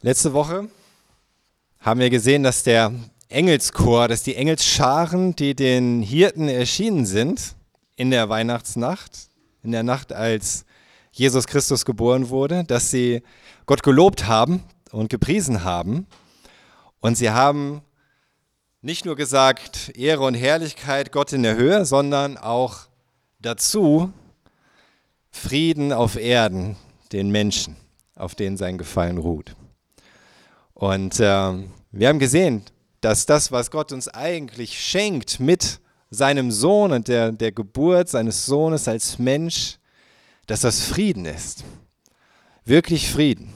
Letzte Woche haben wir gesehen, dass der Engelschor, dass die Engelsscharen, die den Hirten erschienen sind in der Weihnachtsnacht, in der Nacht, als Jesus Christus geboren wurde, dass sie Gott gelobt haben und gepriesen haben. Und sie haben nicht nur gesagt, Ehre und Herrlichkeit Gott in der Höhe, sondern auch dazu Frieden auf Erden den Menschen, auf denen sein Gefallen ruht. Und äh, wir haben gesehen, dass das, was Gott uns eigentlich schenkt mit seinem Sohn und der, der Geburt seines Sohnes als Mensch, dass das Frieden ist. Wirklich Frieden.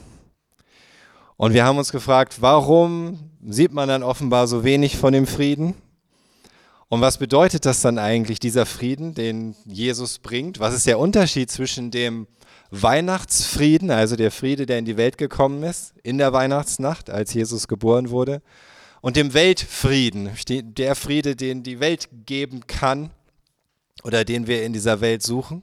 Und wir haben uns gefragt, warum sieht man dann offenbar so wenig von dem Frieden? Und was bedeutet das dann eigentlich, dieser Frieden, den Jesus bringt? Was ist der Unterschied zwischen dem Weihnachtsfrieden, also der Friede, der in die Welt gekommen ist, in der Weihnachtsnacht, als Jesus geboren wurde, und dem Weltfrieden, der Friede, den die Welt geben kann oder den wir in dieser Welt suchen.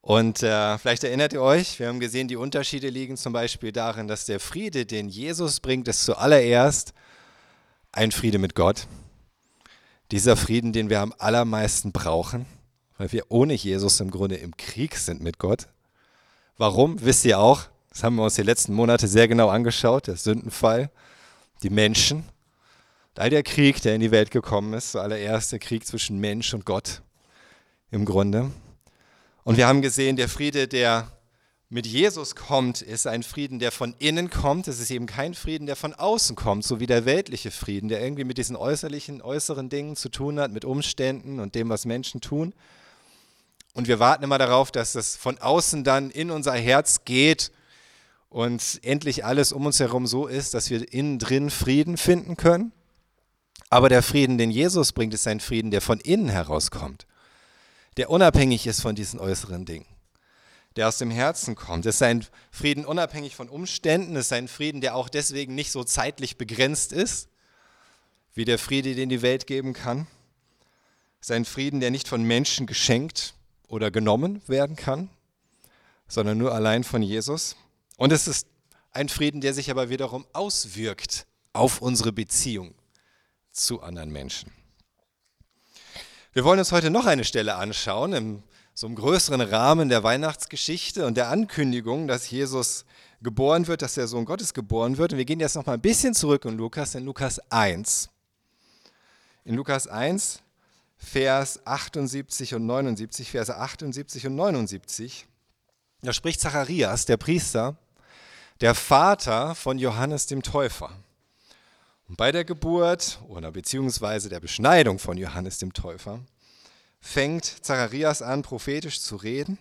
Und äh, vielleicht erinnert ihr euch, wir haben gesehen, die Unterschiede liegen zum Beispiel darin, dass der Friede, den Jesus bringt, ist zuallererst ein Friede mit Gott. Dieser Frieden, den wir am allermeisten brauchen, weil wir ohne Jesus im Grunde im Krieg sind mit Gott. Warum? Wisst ihr auch. Das haben wir uns die letzten Monate sehr genau angeschaut, der Sündenfall, die Menschen, all der Krieg, der in die Welt gekommen ist, der Krieg zwischen Mensch und Gott im Grunde. Und wir haben gesehen, der Friede, der mit Jesus kommt, ist ein Frieden, der von innen kommt. Es ist eben kein Frieden, der von außen kommt, so wie der weltliche Frieden, der irgendwie mit diesen äußerlichen, äußeren Dingen zu tun hat, mit Umständen und dem, was Menschen tun, und wir warten immer darauf, dass das von außen dann in unser Herz geht und endlich alles um uns herum so ist, dass wir innen drin Frieden finden können. Aber der Frieden, den Jesus bringt, ist ein Frieden, der von innen herauskommt, der unabhängig ist von diesen äußeren Dingen, der aus dem Herzen kommt. Es ist ein Frieden unabhängig von Umständen, es ist ein Frieden, der auch deswegen nicht so zeitlich begrenzt ist, wie der Friede, den die Welt geben kann. Es ist ein Frieden, der nicht von Menschen geschenkt oder genommen werden kann, sondern nur allein von Jesus. Und es ist ein Frieden, der sich aber wiederum auswirkt auf unsere Beziehung zu anderen Menschen. Wir wollen uns heute noch eine Stelle anschauen, in so einem größeren Rahmen der Weihnachtsgeschichte und der Ankündigung, dass Jesus geboren wird, dass der Sohn Gottes geboren wird. Und wir gehen jetzt noch mal ein bisschen zurück in Lukas, in Lukas 1. In Lukas 1 Vers 78 und 79, Verse 78 und 79. Da spricht Zacharias, der Priester, der Vater von Johannes dem Täufer. Und bei der Geburt oder beziehungsweise der Beschneidung von Johannes dem Täufer fängt Zacharias an, prophetisch zu reden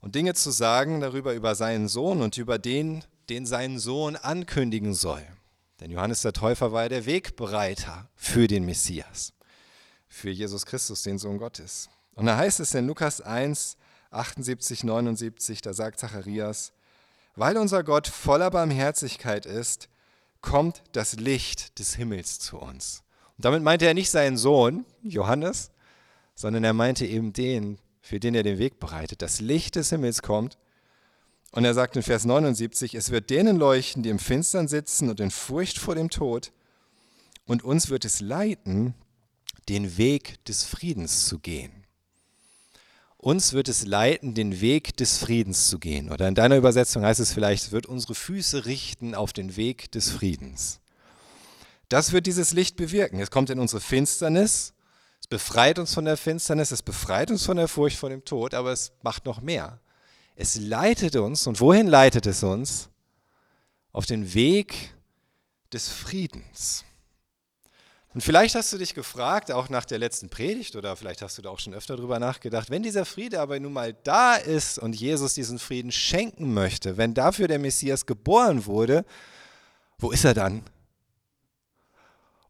und Dinge zu sagen darüber über seinen Sohn und über den, den sein Sohn ankündigen soll. Denn Johannes der Täufer war der Wegbereiter für den Messias für Jesus Christus, den Sohn Gottes. Und da heißt es in Lukas 1, 78, 79, da sagt Zacharias, weil unser Gott voller Barmherzigkeit ist, kommt das Licht des Himmels zu uns. Und damit meinte er nicht seinen Sohn, Johannes, sondern er meinte eben den, für den er den Weg bereitet. Das Licht des Himmels kommt. Und er sagt in Vers 79, es wird denen leuchten, die im Finstern sitzen und in Furcht vor dem Tod. Und uns wird es leiten, den Weg des Friedens zu gehen. Uns wird es leiten, den Weg des Friedens zu gehen. Oder in deiner Übersetzung heißt es vielleicht, wird unsere Füße richten auf den Weg des Friedens. Das wird dieses Licht bewirken. Es kommt in unsere Finsternis, es befreit uns von der Finsternis, es befreit uns von der Furcht vor dem Tod, aber es macht noch mehr. Es leitet uns, und wohin leitet es uns? Auf den Weg des Friedens. Und vielleicht hast du dich gefragt, auch nach der letzten Predigt, oder vielleicht hast du da auch schon öfter drüber nachgedacht, wenn dieser Friede aber nun mal da ist und Jesus diesen Frieden schenken möchte, wenn dafür der Messias geboren wurde, wo ist er dann?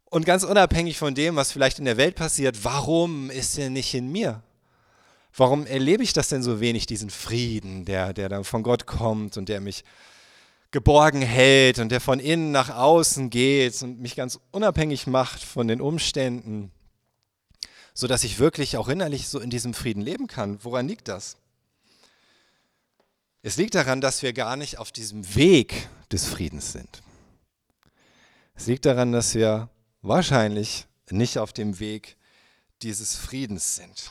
Und ganz unabhängig von dem, was vielleicht in der Welt passiert, warum ist er nicht in mir? Warum erlebe ich das denn so wenig, diesen Frieden, der, der dann von Gott kommt und der mich geborgen hält und der von innen nach außen geht und mich ganz unabhängig macht von den Umständen, so dass ich wirklich auch innerlich so in diesem Frieden leben kann. Woran liegt das? Es liegt daran, dass wir gar nicht auf diesem Weg des Friedens sind. Es liegt daran, dass wir wahrscheinlich nicht auf dem Weg dieses Friedens sind.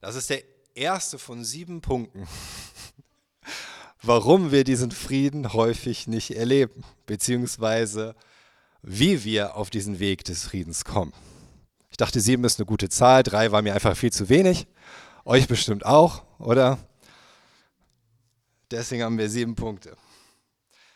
Das ist der erste von sieben Punkten, warum wir diesen Frieden häufig nicht erleben, beziehungsweise wie wir auf diesen Weg des Friedens kommen. Ich dachte, sieben ist eine gute Zahl, drei war mir einfach viel zu wenig. Euch bestimmt auch, oder? Deswegen haben wir sieben Punkte.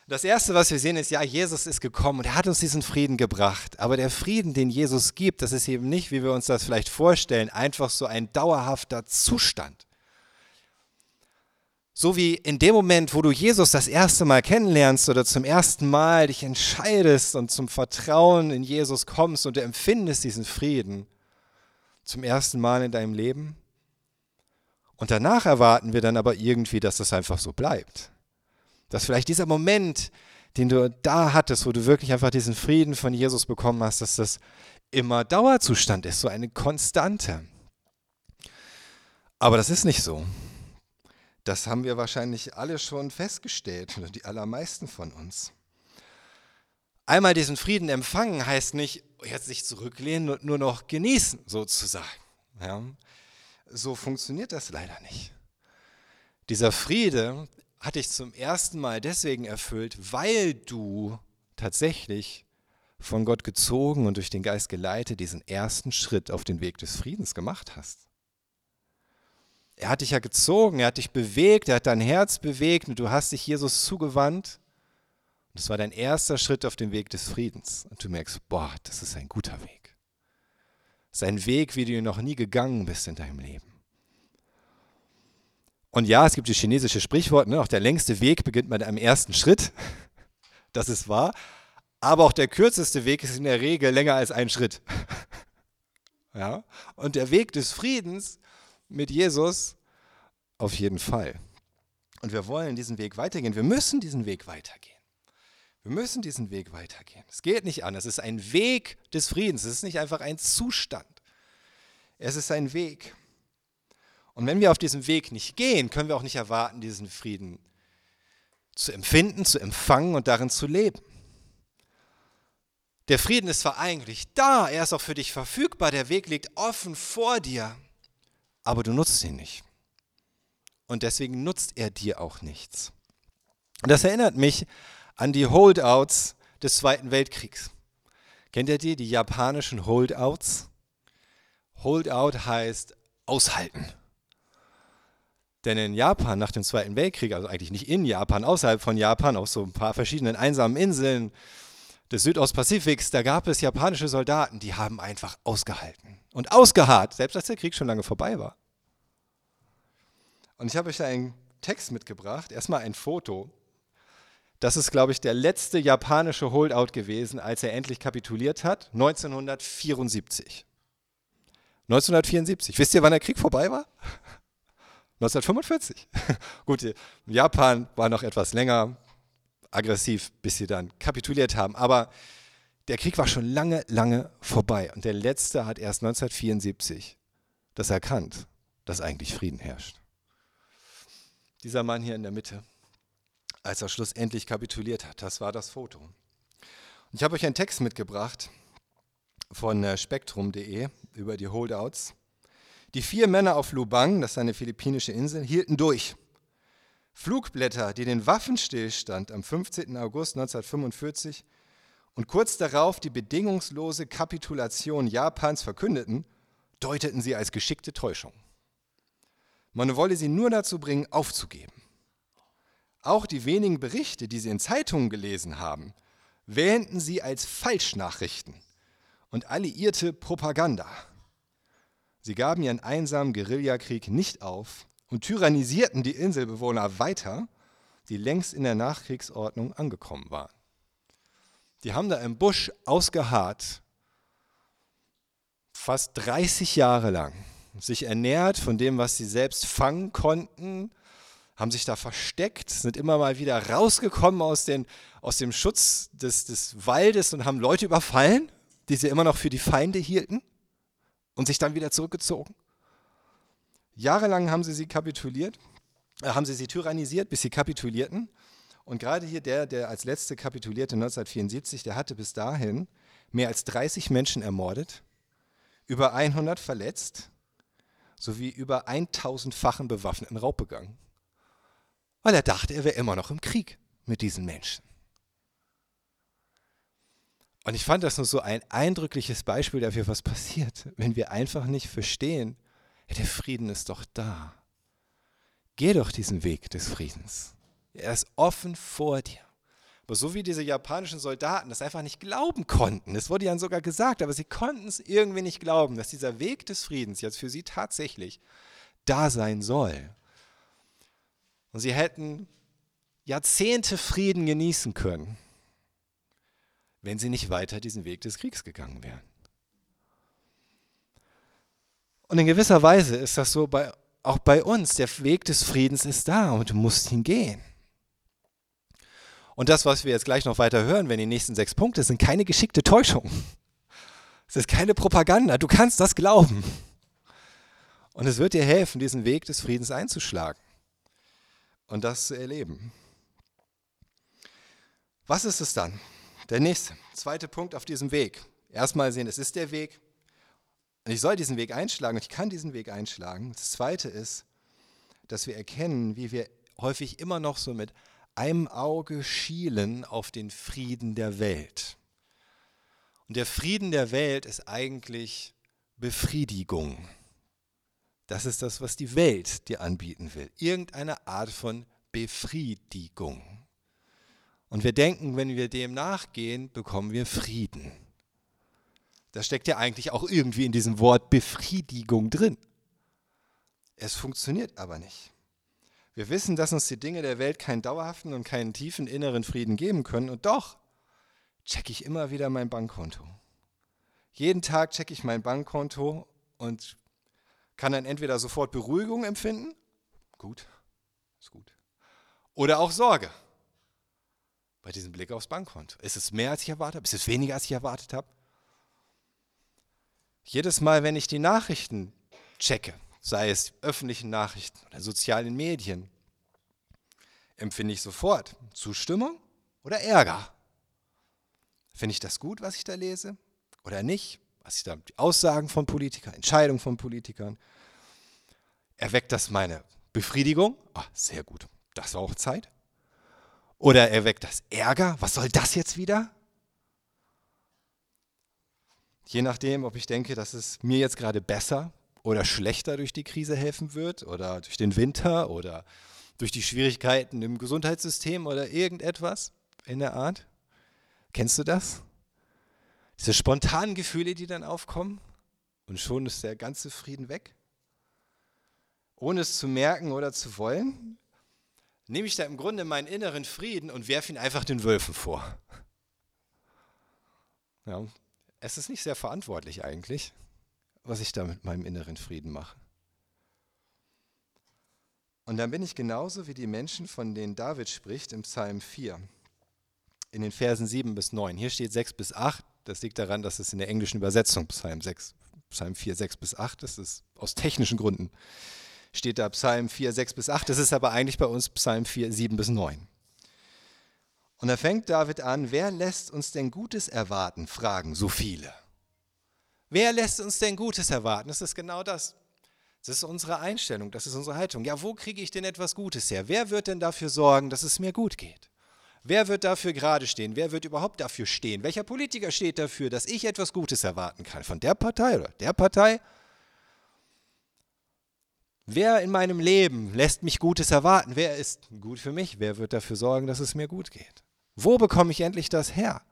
Das Erste, was wir sehen, ist, ja, Jesus ist gekommen und er hat uns diesen Frieden gebracht. Aber der Frieden, den Jesus gibt, das ist eben nicht, wie wir uns das vielleicht vorstellen, einfach so ein dauerhafter Zustand. So wie in dem Moment, wo du Jesus das erste Mal kennenlernst oder zum ersten Mal dich entscheidest und zum Vertrauen in Jesus kommst und du empfindest diesen Frieden zum ersten Mal in deinem Leben. Und danach erwarten wir dann aber irgendwie, dass das einfach so bleibt. Dass vielleicht dieser Moment, den du da hattest, wo du wirklich einfach diesen Frieden von Jesus bekommen hast, dass das immer Dauerzustand ist, so eine Konstante. Aber das ist nicht so. Das haben wir wahrscheinlich alle schon festgestellt, oder die allermeisten von uns. Einmal diesen Frieden empfangen heißt nicht jetzt sich zurücklehnen und nur noch genießen, sozusagen. Ja, so funktioniert das leider nicht. Dieser Friede hat dich zum ersten Mal deswegen erfüllt, weil du tatsächlich von Gott gezogen und durch den Geist geleitet diesen ersten Schritt auf den Weg des Friedens gemacht hast. Er hat dich ja gezogen, er hat dich bewegt, er hat dein Herz bewegt und du hast dich Jesus zugewandt. Und das war dein erster Schritt auf dem Weg des Friedens. Und du merkst, boah, das ist ein guter Weg. Das ist ein Weg, wie du noch nie gegangen bist in deinem Leben. Und ja, es gibt das chinesische Sprichwort, ne, auch der längste Weg beginnt mit einem ersten Schritt. Das ist wahr. Aber auch der kürzeste Weg ist in der Regel länger als ein Schritt. Ja? Und der Weg des Friedens mit Jesus auf jeden Fall. Und wir wollen diesen Weg weitergehen. Wir müssen diesen Weg weitergehen. Wir müssen diesen Weg weitergehen. Es geht nicht an. Es ist ein Weg des Friedens. Es ist nicht einfach ein Zustand. Es ist ein Weg. Und wenn wir auf diesem Weg nicht gehen, können wir auch nicht erwarten, diesen Frieden zu empfinden, zu empfangen und darin zu leben. Der Frieden ist zwar eigentlich da, er ist auch für dich verfügbar, der Weg liegt offen vor dir aber du nutzt ihn nicht. Und deswegen nutzt er dir auch nichts. Und das erinnert mich an die Holdouts des Zweiten Weltkriegs. Kennt ihr die, die japanischen Holdouts? Holdout heißt aushalten. Denn in Japan nach dem Zweiten Weltkrieg, also eigentlich nicht in Japan, außerhalb von Japan, auf so ein paar verschiedenen einsamen Inseln des Südostpazifiks, da gab es japanische Soldaten, die haben einfach ausgehalten und ausgeharrt, selbst als der Krieg schon lange vorbei war. Und ich habe euch da einen Text mitgebracht, erstmal ein Foto. Das ist, glaube ich, der letzte japanische Holdout gewesen, als er endlich kapituliert hat, 1974. 1974. Wisst ihr, wann der Krieg vorbei war? 1945. Gut, Japan war noch etwas länger aggressiv, bis sie dann kapituliert haben. Aber der Krieg war schon lange, lange vorbei. Und der letzte hat erst 1974 das erkannt, dass eigentlich Frieden herrscht. Dieser Mann hier in der Mitte, als er schlussendlich kapituliert hat, das war das Foto. Ich habe euch einen Text mitgebracht von äh, spektrum.de über die Holdouts. Die vier Männer auf Lubang, das ist eine philippinische Insel, hielten durch. Flugblätter, die den Waffenstillstand am 15. August 1945 und kurz darauf die bedingungslose Kapitulation Japans verkündeten, deuteten sie als geschickte Täuschung. Man wolle sie nur dazu bringen, aufzugeben. Auch die wenigen Berichte, die sie in Zeitungen gelesen haben, wähnten sie als Falschnachrichten und alliierte Propaganda. Sie gaben ihren einsamen Guerillakrieg nicht auf und tyrannisierten die Inselbewohner weiter, die längst in der Nachkriegsordnung angekommen waren. Die haben da im Busch ausgeharrt, fast 30 Jahre lang, sich ernährt von dem, was sie selbst fangen konnten, haben sich da versteckt, sind immer mal wieder rausgekommen aus, den, aus dem Schutz des, des Waldes und haben Leute überfallen, die sie immer noch für die Feinde hielten und sich dann wieder zurückgezogen. Jahrelang haben sie sie kapituliert, äh, haben sie sie tyrannisiert, bis sie kapitulierten Und gerade hier der, der als letzte kapitulierte 1974, der hatte bis dahin mehr als 30 Menschen ermordet, über 100 verletzt, sowie über 1000-fachen bewaffneten Raub begangen. Weil er dachte, er wäre immer noch im Krieg mit diesen Menschen. Und ich fand das nur so ein eindrückliches Beispiel dafür, was passiert, wenn wir einfach nicht verstehen, ja, der Frieden ist doch da. Geh doch diesen Weg des Friedens. Er ist offen vor dir. Aber so wie diese japanischen Soldaten das einfach nicht glauben konnten, es wurde ihnen sogar gesagt, aber sie konnten es irgendwie nicht glauben, dass dieser Weg des Friedens jetzt für sie tatsächlich da sein soll. Und sie hätten Jahrzehnte Frieden genießen können, wenn sie nicht weiter diesen Weg des Kriegs gegangen wären. Und in gewisser Weise ist das so bei, auch bei uns. Der Weg des Friedens ist da und du musst ihn gehen. Und das, was wir jetzt gleich noch weiter hören, wenn die nächsten sechs Punkte, sind keine geschickte Täuschung. Es ist keine Propaganda. Du kannst das glauben. Und es wird dir helfen, diesen Weg des Friedens einzuschlagen und das zu erleben. Was ist es dann? Der nächste, zweite Punkt auf diesem Weg. Erstmal sehen, es ist der Weg. Und ich soll diesen Weg einschlagen und ich kann diesen Weg einschlagen. Das zweite ist, dass wir erkennen, wie wir häufig immer noch so mit einem Auge schielen auf den Frieden der Welt. Und der Frieden der Welt ist eigentlich Befriedigung. Das ist das, was die Welt dir anbieten will. Irgendeine Art von Befriedigung. Und wir denken, wenn wir dem nachgehen, bekommen wir Frieden. Das steckt ja eigentlich auch irgendwie in diesem Wort Befriedigung drin. Es funktioniert aber nicht. Wir wissen, dass uns die Dinge der Welt keinen dauerhaften und keinen tiefen inneren Frieden geben können. Und doch checke ich immer wieder mein Bankkonto. Jeden Tag checke ich mein Bankkonto und kann dann entweder sofort Beruhigung empfinden, gut, ist gut, oder auch Sorge bei diesem Blick aufs Bankkonto. Ist es mehr, als ich erwartet habe? Ist es weniger, als ich erwartet habe? Jedes Mal, wenn ich die Nachrichten checke, sei es öffentlichen Nachrichten oder sozialen Medien, empfinde ich sofort Zustimmung oder Ärger. Finde ich das gut, was ich da lese oder nicht? Was ich da, die Aussagen von Politikern, Entscheidungen von Politikern. Erweckt das meine Befriedigung? Oh, sehr gut, das war auch Zeit. Oder erweckt das Ärger? Was soll das jetzt wieder? Je nachdem, ob ich denke, dass es mir jetzt gerade besser oder schlechter durch die Krise helfen wird oder durch den Winter oder durch die Schwierigkeiten im Gesundheitssystem oder irgendetwas in der Art. Kennst du das? Diese spontanen Gefühle, die dann aufkommen und schon ist der ganze Frieden weg. Ohne es zu merken oder zu wollen, nehme ich da im Grunde meinen inneren Frieden und werfe ihn einfach den Wölfen vor. Ja, es ist nicht sehr verantwortlich eigentlich was ich da mit meinem inneren Frieden mache. Und dann bin ich genauso wie die Menschen, von denen David spricht im Psalm 4, in den Versen 7 bis 9. Hier steht 6 bis 8. Das liegt daran, dass es in der englischen Übersetzung Psalm, 6, Psalm 4, 6 bis 8 ist. Das ist aus technischen Gründen steht da Psalm 4, 6 bis 8. Das ist aber eigentlich bei uns Psalm 4, 7 bis 9. Und da fängt David an, wer lässt uns denn Gutes erwarten, fragen so viele. Wer lässt uns denn Gutes erwarten? Das ist genau das. Das ist unsere Einstellung, das ist unsere Haltung. Ja, wo kriege ich denn etwas Gutes her? Wer wird denn dafür sorgen, dass es mir gut geht? Wer wird dafür gerade stehen? Wer wird überhaupt dafür stehen? Welcher Politiker steht dafür, dass ich etwas Gutes erwarten kann? Von der Partei oder der Partei? Wer in meinem Leben lässt mich Gutes erwarten? Wer ist gut für mich? Wer wird dafür sorgen, dass es mir gut geht? Wo bekomme ich endlich das her,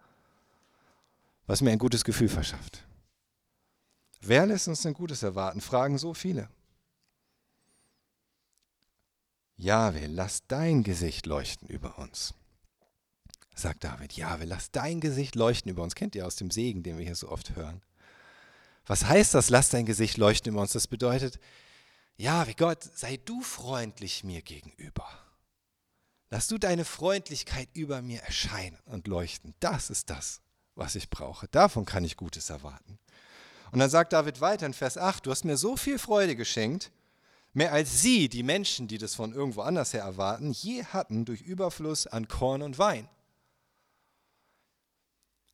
was mir ein gutes Gefühl verschafft? Wer lässt uns denn Gutes erwarten? Fragen so viele. Jahwe, lass dein Gesicht leuchten über uns. Sagt David, Jahwe, lass dein Gesicht leuchten über uns. Kennt ihr aus dem Segen, den wir hier so oft hören? Was heißt das, lass dein Gesicht leuchten über uns? Das bedeutet, ja, wie Gott, sei du freundlich mir gegenüber. Lass du deine Freundlichkeit über mir erscheinen und leuchten. Das ist das, was ich brauche. Davon kann ich Gutes erwarten. Und dann sagt David weiter in Vers 8, du hast mir so viel Freude geschenkt mehr als sie, die Menschen, die das von irgendwo anders her erwarten, je hatten durch Überfluss an Korn und Wein.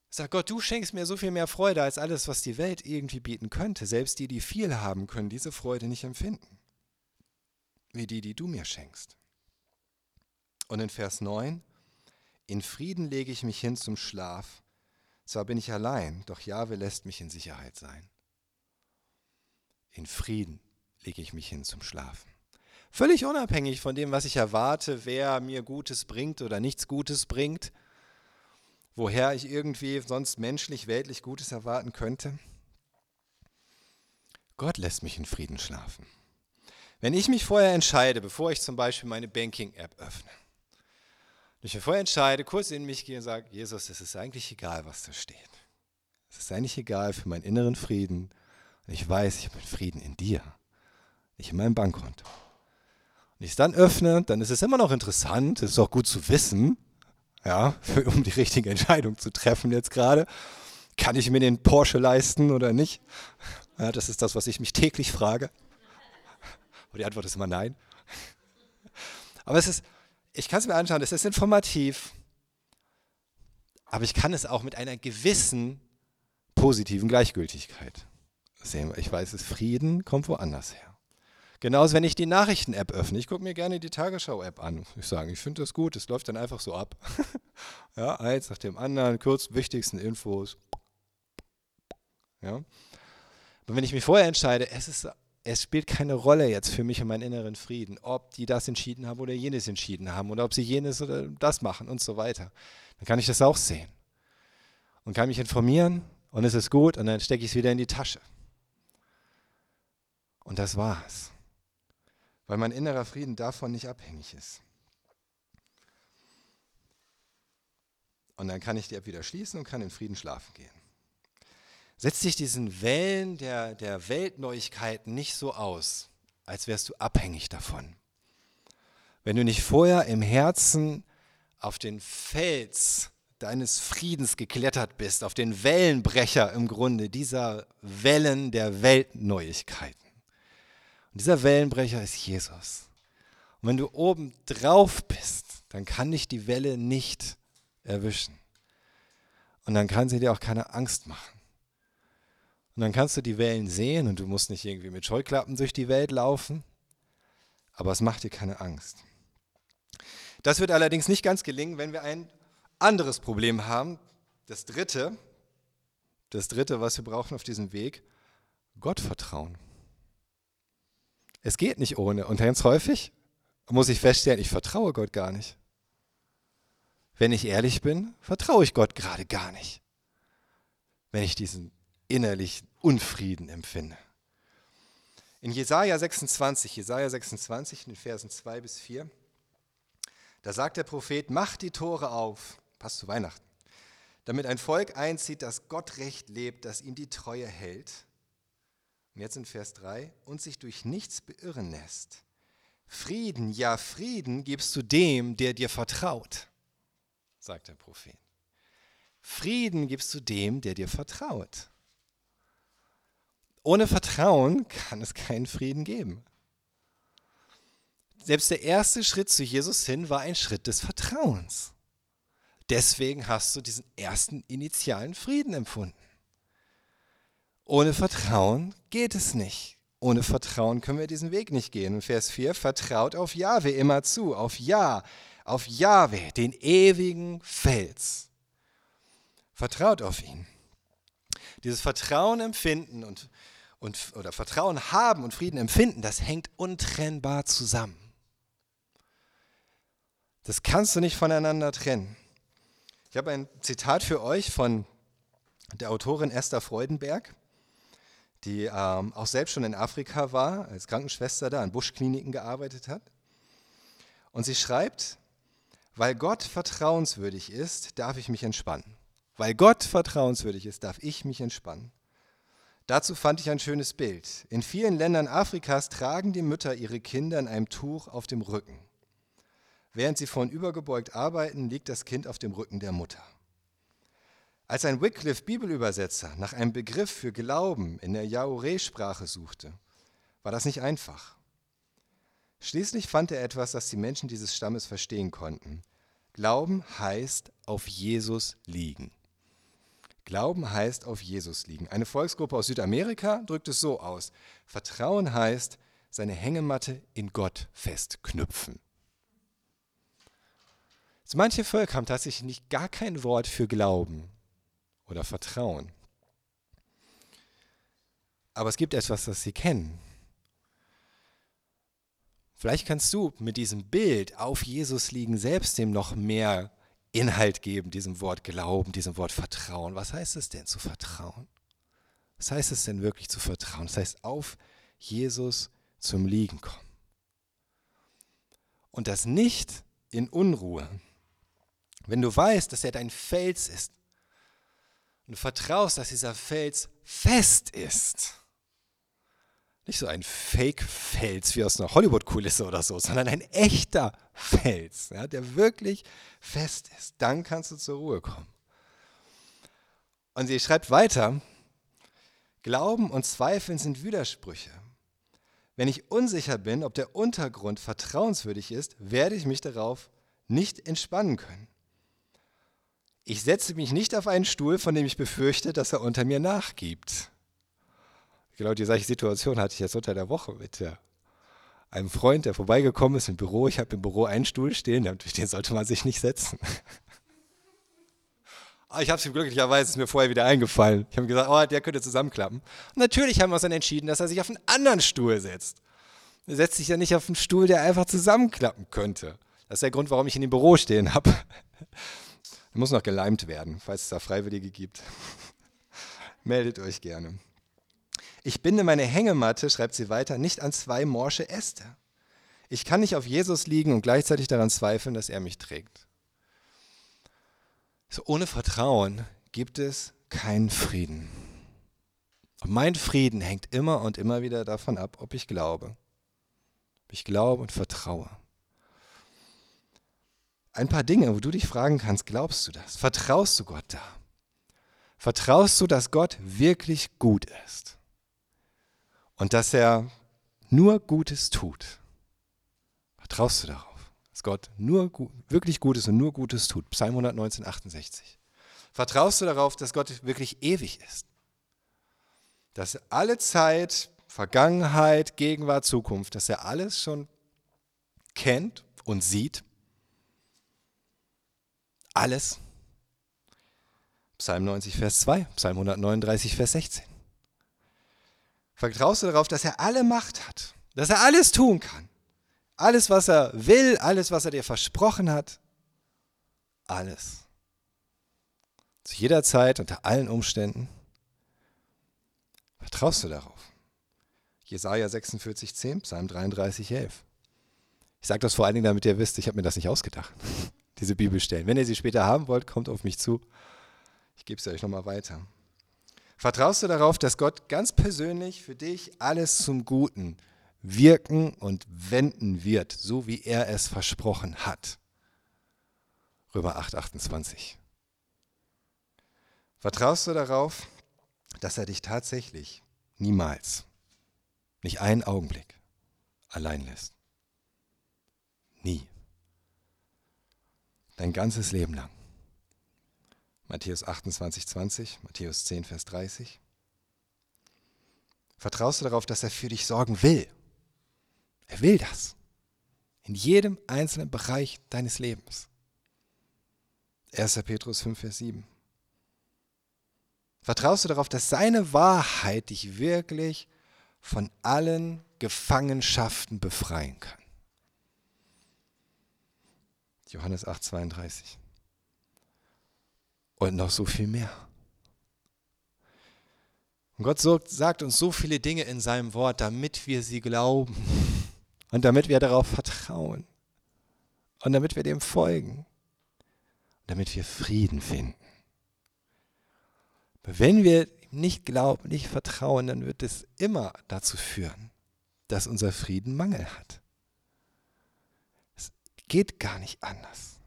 Sag Gott, du schenkst mir so viel mehr Freude als alles, was die Welt irgendwie bieten könnte. Selbst die, die viel haben, können diese Freude nicht empfinden, wie die, die du mir schenkst. Und in Vers 9, in Frieden lege ich mich hin zum Schlaf. Zwar bin ich allein, doch Jahwe lässt mich in Sicherheit sein. In Frieden lege ich mich hin zum Schlafen. Völlig unabhängig von dem, was ich erwarte, wer mir Gutes bringt oder nichts Gutes bringt, woher ich irgendwie sonst menschlich, weltlich Gutes erwarten könnte. Gott lässt mich in Frieden schlafen. Wenn ich mich vorher entscheide, bevor ich zum Beispiel meine Banking-App öffne, ich mir vorher entscheide, kurz in mich gehe und sage, Jesus, es ist eigentlich egal, was da steht. Es ist eigentlich egal für meinen inneren Frieden. Ich weiß, ich habe Frieden in dir nicht in meinem Bankkonto. Und ich es dann öffne, dann ist es immer noch interessant, es ist auch gut zu wissen, ja, für, um die richtige Entscheidung zu treffen jetzt gerade. Kann ich mir den Porsche leisten oder nicht? Ja, das ist das, was ich mich täglich frage. Und die Antwort ist immer nein. Aber es ist, ich kann es mir anschauen, es ist informativ, aber ich kann es auch mit einer gewissen positiven Gleichgültigkeit sehen. Ich weiß, es Frieden kommt woanders her. Genauso, wenn ich die Nachrichten-App öffne. Ich gucke mir gerne die Tagesschau-App an. Ich sage, ich finde das gut, es läuft dann einfach so ab. ja, eins nach dem anderen, kurz wichtigsten Infos. Ja. Aber wenn ich mich vorher entscheide, es, ist, es spielt keine Rolle jetzt für mich und meinen inneren Frieden, ob die das entschieden haben oder jenes entschieden haben oder ob sie jenes oder das machen und so weiter, dann kann ich das auch sehen und kann mich informieren und es ist gut und dann stecke ich es wieder in die Tasche. Und das war's weil mein innerer Frieden davon nicht abhängig ist. Und dann kann ich die App wieder schließen und kann in Frieden schlafen gehen. Setz dich diesen Wellen der, der Weltneuigkeiten nicht so aus, als wärst du abhängig davon. Wenn du nicht vorher im Herzen auf den Fels deines Friedens geklettert bist, auf den Wellenbrecher im Grunde dieser Wellen der Weltneuigkeiten. Und dieser Wellenbrecher ist Jesus. Und wenn du oben drauf bist, dann kann dich die Welle nicht erwischen. Und dann kann sie dir auch keine Angst machen. Und dann kannst du die Wellen sehen und du musst nicht irgendwie mit Scheuklappen durch die Welt laufen, aber es macht dir keine Angst. Das wird allerdings nicht ganz gelingen, wenn wir ein anderes Problem haben. Das dritte, das dritte, was wir brauchen auf diesem Weg, Gottvertrauen. Es geht nicht ohne. Und ganz häufig muss ich feststellen, ich vertraue Gott gar nicht. Wenn ich ehrlich bin, vertraue ich Gott gerade gar nicht. Wenn ich diesen innerlichen Unfrieden empfinde. In Jesaja 26, Jesaja 26, in den Versen 2 bis 4, da sagt der Prophet: Macht die Tore auf, passt zu Weihnachten, damit ein Volk einzieht, das Gott recht lebt, das ihm die Treue hält und jetzt in Vers 3, und sich durch nichts beirren lässt. Frieden, ja Frieden gibst du dem, der dir vertraut, sagt der Prophet. Frieden gibst du dem, der dir vertraut. Ohne Vertrauen kann es keinen Frieden geben. Selbst der erste Schritt zu Jesus hin war ein Schritt des Vertrauens. Deswegen hast du diesen ersten initialen Frieden empfunden. Ohne Vertrauen geht es nicht. Ohne Vertrauen können wir diesen Weg nicht gehen. Und Vers 4, vertraut auf Jahwe immer zu, auf Ja, auf Jahwe, den ewigen Fels. Vertraut auf ihn. Dieses Vertrauen empfinden und, und oder Vertrauen haben und Frieden empfinden, das hängt untrennbar zusammen. Das kannst du nicht voneinander trennen. Ich habe ein Zitat für euch von der Autorin Esther Freudenberg die ähm, auch selbst schon in Afrika war, als Krankenschwester da an Buschkliniken gearbeitet hat. Und sie schreibt, weil Gott vertrauenswürdig ist, darf ich mich entspannen. Weil Gott vertrauenswürdig ist, darf ich mich entspannen. Dazu fand ich ein schönes Bild. In vielen Ländern Afrikas tragen die Mütter ihre Kinder in einem Tuch auf dem Rücken. Während sie vornübergebeugt arbeiten, liegt das Kind auf dem Rücken der Mutter. Als ein Wycliffe Bibelübersetzer nach einem Begriff für Glauben in der Yaoré-Sprache suchte, war das nicht einfach. Schließlich fand er etwas, das die Menschen dieses Stammes verstehen konnten. Glauben heißt auf Jesus liegen. Glauben heißt auf Jesus liegen. Eine Volksgruppe aus Südamerika drückt es so aus. Vertrauen heißt seine Hängematte in Gott festknüpfen. So manche Völker haben tatsächlich nicht gar kein Wort für Glauben oder Vertrauen. Aber es gibt etwas, das sie kennen. Vielleicht kannst du mit diesem Bild auf Jesus liegen selbst dem noch mehr Inhalt geben, diesem Wort Glauben, diesem Wort Vertrauen. Was heißt es denn zu vertrauen? Was heißt es denn wirklich zu vertrauen? Das heißt, auf Jesus zum Liegen kommen. Und das nicht in Unruhe. Wenn du weißt, dass er dein Fels ist und vertraust, dass dieser Fels fest ist, nicht so ein Fake-Fels wie aus einer Hollywood-Kulisse oder so, sondern ein echter Fels, ja, der wirklich fest ist. Dann kannst du zur Ruhe kommen. Und sie schreibt weiter, Glauben und Zweifeln sind Widersprüche. Wenn ich unsicher bin, ob der Untergrund vertrauenswürdig ist, werde ich mich darauf nicht entspannen können. Ich setze mich nicht auf einen Stuhl, von dem ich befürchte, dass er unter mir nachgibt. Genau die gleiche Situation hatte ich jetzt unter der Woche mit ja, einem Freund, der vorbeigekommen ist im Büro. Ich habe im Büro einen Stuhl stehen, durch den sollte man sich nicht setzen. Aber ich habe es ihm glücklicherweise ist mir vorher wieder eingefallen. Ich habe gesagt, oh, der könnte zusammenklappen. Natürlich haben wir uns dann entschieden, dass er sich auf einen anderen Stuhl setzt. Er setzt sich ja nicht auf einen Stuhl, der einfach zusammenklappen könnte. Das ist der Grund, warum ich in dem Büro stehen habe. Er muss noch geleimt werden, falls es da Freiwillige gibt. Meldet euch gerne. Ich binde meine Hängematte, schreibt sie weiter, nicht an zwei morsche Äste. Ich kann nicht auf Jesus liegen und gleichzeitig daran zweifeln, dass er mich trägt. So ohne Vertrauen gibt es keinen Frieden. Und mein Frieden hängt immer und immer wieder davon ab, ob ich glaube. Ob ich glaube und vertraue. Ein paar Dinge, wo du dich fragen kannst, glaubst du das? Vertraust du Gott da? Vertraust du, dass Gott wirklich gut ist? und dass er nur Gutes tut. Vertraust du darauf, dass Gott nur wirklich Gutes und nur Gutes tut? Psalm 119, 68. Vertraust du darauf, dass Gott wirklich ewig ist? Dass er alle Zeit, Vergangenheit, Gegenwart, Zukunft, dass er alles schon kennt und sieht? Alles? Psalm 90, Vers 2, Psalm 139, Vers 16. Vertraust du darauf, dass er alle Macht hat, dass er alles tun kann? Alles, was er will, alles, was er dir versprochen hat, alles. Zu jeder Zeit, unter allen Umständen. Vertraust du darauf? Jesaja 46, 10, Psalm 33, 11. Ich sage das vor allen Dingen, damit ihr wisst, ich habe mir das nicht ausgedacht, diese Bibelstellen. Wenn ihr sie später haben wollt, kommt auf mich zu. Ich gebe sie euch nochmal weiter. Vertraust du darauf, dass Gott ganz persönlich für dich alles zum Guten wirken und wenden wird, so wie er es versprochen hat? Römer 8, 28. Vertraust du darauf, dass er dich tatsächlich niemals, nicht einen Augenblick allein lässt? Nie. Dein ganzes Leben lang. Matthäus 28, 20, Matthäus 10, Vers 30. Vertraust du darauf, dass er für dich sorgen will? Er will das. In jedem einzelnen Bereich deines Lebens. 1. Petrus 5, Vers 7. Vertraust du darauf, dass seine Wahrheit dich wirklich von allen Gefangenschaften befreien kann? Johannes 8, 32 und noch so viel mehr. Und Gott sagt uns so viele Dinge in seinem Wort, damit wir sie glauben und damit wir darauf vertrauen und damit wir dem folgen damit wir Frieden finden. Aber wenn wir nicht glauben, nicht vertrauen, dann wird es immer dazu führen, dass unser Frieden Mangel hat. Geht gar nicht anders.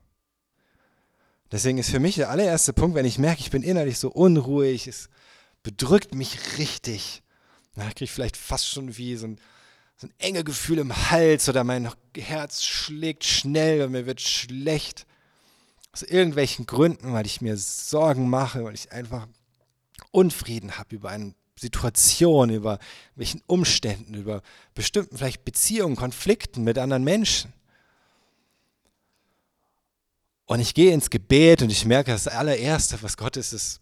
Deswegen ist für mich der allererste Punkt, wenn ich merke, ich bin innerlich so unruhig, es bedrückt mich richtig. Ich kriege vielleicht fast schon wie so ein, so ein enge Gefühl im Hals oder mein Herz schlägt schnell und mir wird schlecht. Aus irgendwelchen Gründen, weil ich mir Sorgen mache, weil ich einfach Unfrieden habe über eine Situation, über welchen Umständen, über bestimmten vielleicht Beziehungen, Konflikten mit anderen Menschen. Und ich gehe ins Gebet und ich merke, das allererste, was Gott ist, ist,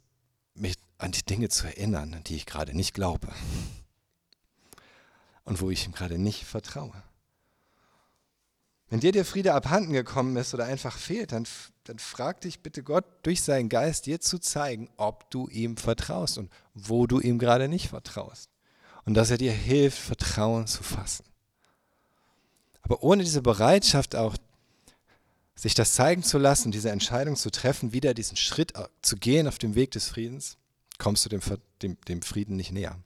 mich an die Dinge zu erinnern, an die ich gerade nicht glaube. Und wo ich ihm gerade nicht vertraue. Wenn dir der Friede abhanden gekommen ist oder einfach fehlt, dann, dann frag dich bitte Gott durch seinen Geist dir zu zeigen, ob du ihm vertraust und wo du ihm gerade nicht vertraust. Und dass er dir hilft, Vertrauen zu fassen. Aber ohne diese Bereitschaft auch, sich das zeigen zu lassen, diese Entscheidung zu treffen, wieder diesen Schritt zu gehen auf dem Weg des Friedens, kommst du dem, dem, dem Frieden nicht näher.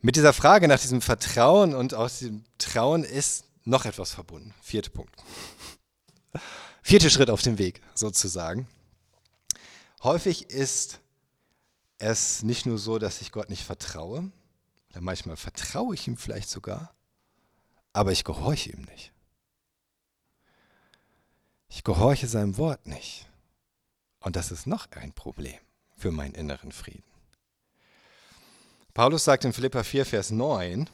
Mit dieser Frage nach diesem Vertrauen und aus diesem Trauen ist noch etwas verbunden. Vierter Punkt. Vierter Schritt auf dem Weg sozusagen. Häufig ist es nicht nur so, dass ich Gott nicht vertraue, oder manchmal vertraue ich ihm vielleicht sogar, aber ich gehorche ihm nicht. Ich gehorche seinem Wort nicht. Und das ist noch ein Problem für meinen inneren Frieden. Paulus sagt in Philippa 4, Vers 9,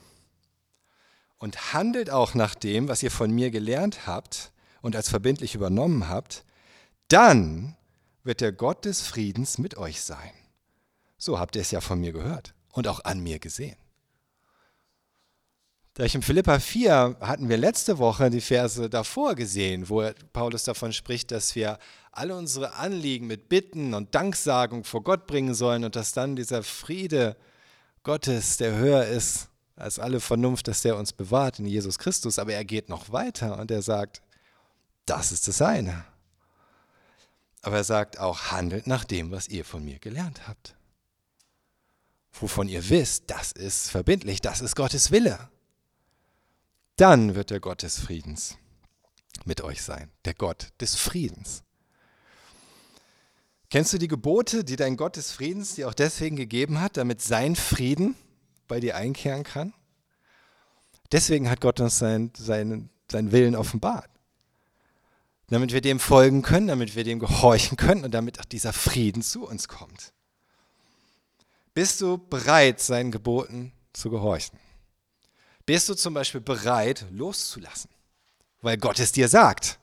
und handelt auch nach dem, was ihr von mir gelernt habt und als verbindlich übernommen habt, dann wird der Gott des Friedens mit euch sein. So habt ihr es ja von mir gehört und auch an mir gesehen. Da im Philippa 4 hatten wir letzte Woche die Verse davor gesehen, wo Paulus davon spricht, dass wir alle unsere Anliegen mit Bitten und Danksagung vor Gott bringen sollen und dass dann dieser Friede Gottes, der höher ist als alle Vernunft, dass der uns bewahrt in Jesus Christus. Aber er geht noch weiter und er sagt, das ist das eine. Aber er sagt auch, handelt nach dem, was ihr von mir gelernt habt. Wovon ihr wisst, das ist verbindlich, das ist Gottes Wille. Dann wird der Gott des Friedens mit euch sein, der Gott des Friedens. Kennst du die Gebote, die dein Gott des Friedens dir auch deswegen gegeben hat, damit sein Frieden bei dir einkehren kann. Deswegen hat Gott uns sein, sein, seinen Willen offenbart. Damit wir dem folgen können, damit wir dem gehorchen können und damit auch dieser Frieden zu uns kommt. Bist du bereit, seinen Geboten zu gehorchen? Bist du zum Beispiel bereit, loszulassen? Weil Gott es dir sagt.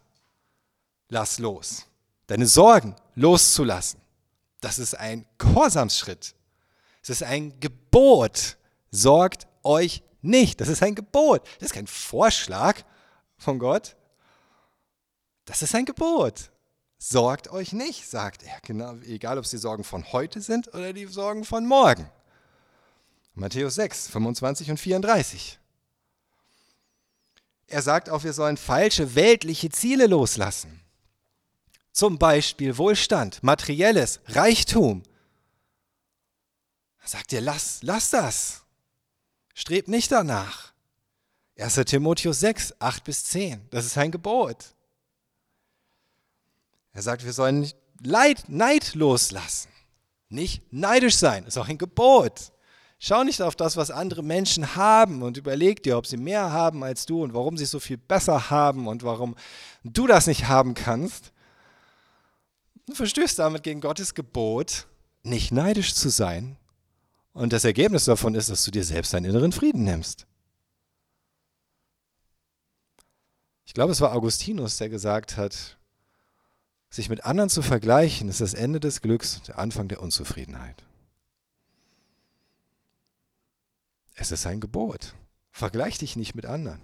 Lass los. Deine Sorgen loszulassen. Das ist ein Gehorsamsschritt. Es ist ein Gebot sorgt euch nicht. Das ist ein Gebot. Das ist kein Vorschlag von Gott. Das ist ein Gebot. Sorgt euch nicht, sagt er. Genau, egal, ob es die Sorgen von heute sind oder die Sorgen von morgen. Matthäus 6, 25 und 34. Er sagt auch, wir sollen falsche weltliche Ziele loslassen. Zum Beispiel Wohlstand, materielles, Reichtum. Er sagt dir, lass, lass das. Strebt nicht danach. 1. Timotheus 6, 8 bis 10. Das ist ein Gebot. Er sagt, wir sollen Leid, Neid loslassen. Nicht neidisch sein. Das ist auch ein Gebot. Schau nicht auf das, was andere Menschen haben und überleg dir, ob sie mehr haben als du und warum sie so viel besser haben und warum du das nicht haben kannst. Du verstößt damit gegen Gottes Gebot, nicht neidisch zu sein, und das Ergebnis davon ist, dass du dir selbst deinen inneren Frieden nimmst. Ich glaube, es war Augustinus, der gesagt hat, sich mit anderen zu vergleichen, ist das Ende des Glücks, der Anfang der Unzufriedenheit. Es ist ein Gebot. Vergleich dich nicht mit anderen.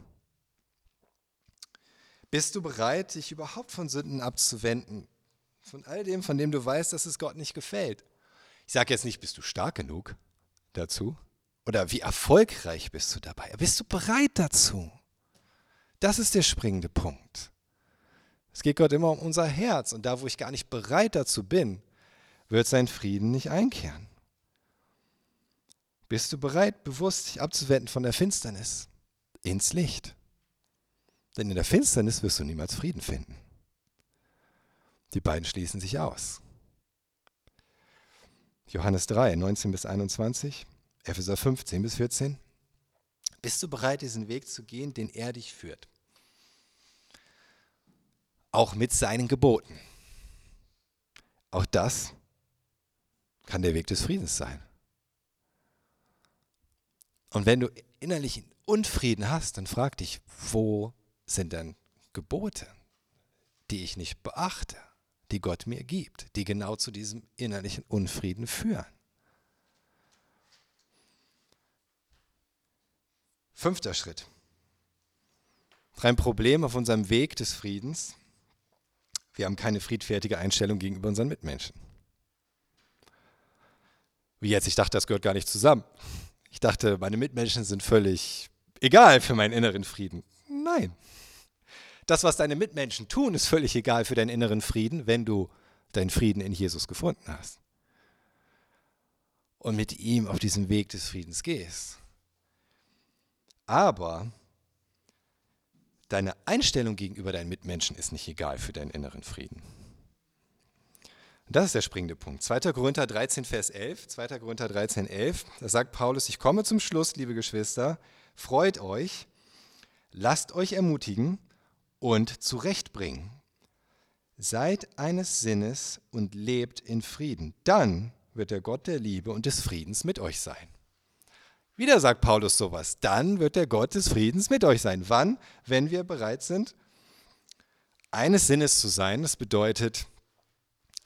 Bist du bereit, dich überhaupt von Sünden abzuwenden? Von all dem, von dem du weißt, dass es Gott nicht gefällt. Ich sage jetzt nicht, bist du stark genug dazu? Oder wie erfolgreich bist du dabei? Bist du bereit dazu? Das ist der springende Punkt. Es geht Gott immer um unser Herz und da, wo ich gar nicht bereit dazu bin, wird sein Frieden nicht einkehren. Bist du bereit, bewusst dich abzuwenden von der Finsternis ins Licht? Denn in der Finsternis wirst du niemals Frieden finden. Die beiden schließen sich aus. Johannes 3, 19 bis 21, Epheser 15 bis 14. Bist du bereit, diesen Weg zu gehen, den er dich führt? Auch mit seinen Geboten. Auch das kann der Weg des Friedens sein. Und wenn du innerlichen Unfrieden hast, dann frag dich, wo sind denn Gebote, die ich nicht beachte, die Gott mir gibt, die genau zu diesem innerlichen Unfrieden führen. Fünfter Schritt. Ein Problem auf unserem Weg des Friedens. Wir haben keine friedfertige Einstellung gegenüber unseren Mitmenschen. Wie jetzt, ich dachte, das gehört gar nicht zusammen. Ich dachte, meine Mitmenschen sind völlig egal für meinen inneren Frieden. Nein. Das, was deine Mitmenschen tun, ist völlig egal für deinen inneren Frieden, wenn du deinen Frieden in Jesus gefunden hast. Und mit ihm auf diesem Weg des Friedens gehst. Aber deine Einstellung gegenüber deinen Mitmenschen ist nicht egal für deinen inneren Frieden. Das ist der springende Punkt. 2. Korinther 13, Vers 11. 2. Korinther 13, 11. Da sagt Paulus, ich komme zum Schluss, liebe Geschwister. Freut euch, lasst euch ermutigen und zurechtbringen. Seid eines Sinnes und lebt in Frieden. Dann wird der Gott der Liebe und des Friedens mit euch sein. Wieder sagt Paulus sowas. Dann wird der Gott des Friedens mit euch sein. Wann? Wenn wir bereit sind, eines Sinnes zu sein. Das bedeutet,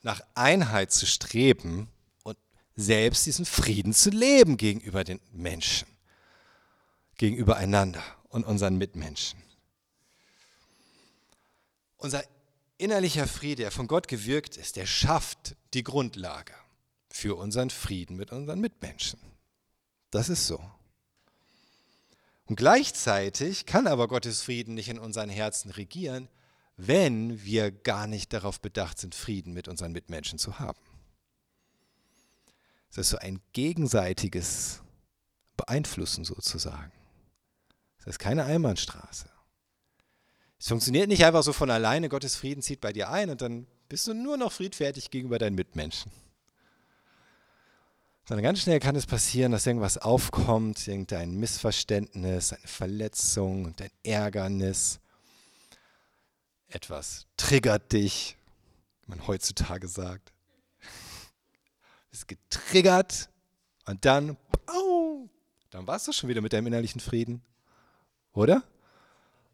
nach Einheit zu streben und selbst diesen Frieden zu leben gegenüber den Menschen, gegenüber einander und unseren Mitmenschen. Unser innerlicher Friede, der von Gott gewirkt ist, der schafft die Grundlage für unseren Frieden mit unseren Mitmenschen. Das ist so. Und gleichzeitig kann aber Gottes Frieden nicht in unseren Herzen regieren, wenn wir gar nicht darauf bedacht sind, Frieden mit unseren Mitmenschen zu haben. Es ist so ein gegenseitiges Beeinflussen sozusagen. Es ist keine Einbahnstraße. Es funktioniert nicht einfach so von alleine, Gottes Frieden zieht bei dir ein und dann bist du nur noch friedfertig gegenüber deinen Mitmenschen. Sondern ganz schnell kann es passieren, dass irgendwas aufkommt, irgendein Missverständnis, eine Verletzung, ein Ärgernis etwas triggert dich, wie man heutzutage sagt. Ist getriggert und dann, oh, dann warst du schon wieder mit deinem innerlichen Frieden. Oder?